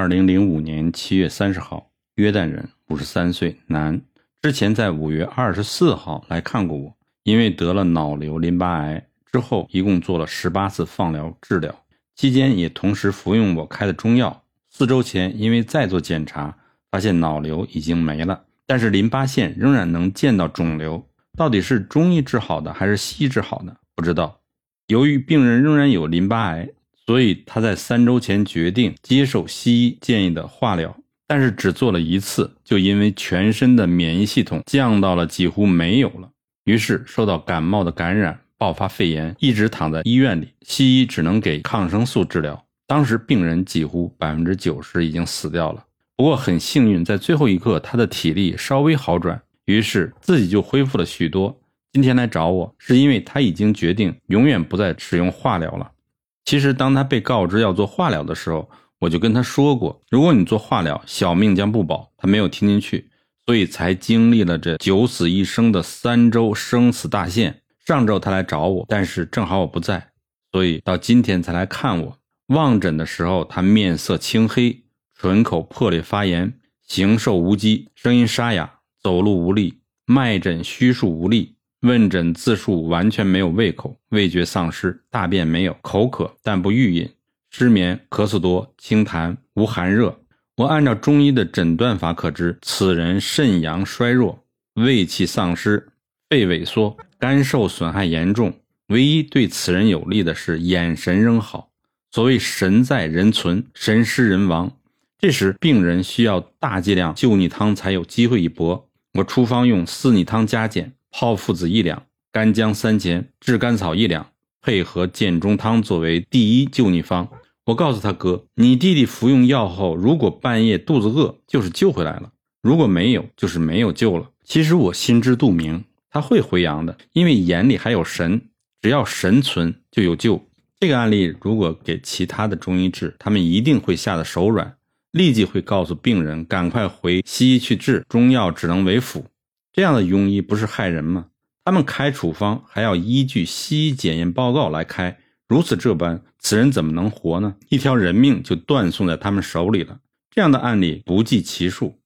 二零零五年七月三十号，约旦人，五十三岁，男，之前在五月二十四号来看过我，因为得了脑瘤淋巴癌，之后一共做了十八次放疗治疗，期间也同时服用我开的中药。四周前因为再做检查，发现脑瘤已经没了，但是淋巴腺仍然能见到肿瘤，到底是中医治好的还是西医治好的，不知道。由于病人仍然有淋巴癌。所以他在三周前决定接受西医建议的化疗，但是只做了一次，就因为全身的免疫系统降到了几乎没有了，于是受到感冒的感染，爆发肺炎，一直躺在医院里。西医只能给抗生素治疗，当时病人几乎百分之九十已经死掉了。不过很幸运，在最后一刻他的体力稍微好转，于是自己就恢复了许多。今天来找我，是因为他已经决定永远不再使用化疗了。其实，当他被告知要做化疗的时候，我就跟他说过，如果你做化疗，小命将不保。他没有听进去，所以才经历了这九死一生的三周生死大限。上周他来找我，但是正好我不在，所以到今天才来看我。望诊的时候，他面色青黑，唇口破裂发炎，形瘦无肌，声音沙哑，走路无力，脉诊虚数无力。问诊自述完全没有胃口，味觉丧失，大便没有，口渴但不欲饮，失眠，咳嗽多，清痰，无寒热。我按照中医的诊断法可知，此人肾阳衰弱，胃气丧失，肺萎缩，肝受损害严重。唯一对此人有利的是眼神仍好。所谓神在人存，神失人亡。这时病人需要大剂量救逆汤才有机会一搏。我处方用四逆汤加减。炮附子一两，干姜三钱，炙甘草一两，配合健中汤作为第一救逆方。我告诉他哥，你弟弟服用药后，如果半夜肚子饿，就是救回来了；如果没有，就是没有救了。其实我心知肚明，他会回阳的，因为眼里还有神，只要神存，就有救。这个案例如果给其他的中医治，他们一定会吓得手软，立即会告诉病人赶快回西医去治，中药只能为辅。这样的庸医不是害人吗？他们开处方还要依据西医检验报告来开，如此这般，此人怎么能活呢？一条人命就断送在他们手里了。这样的案例不计其数。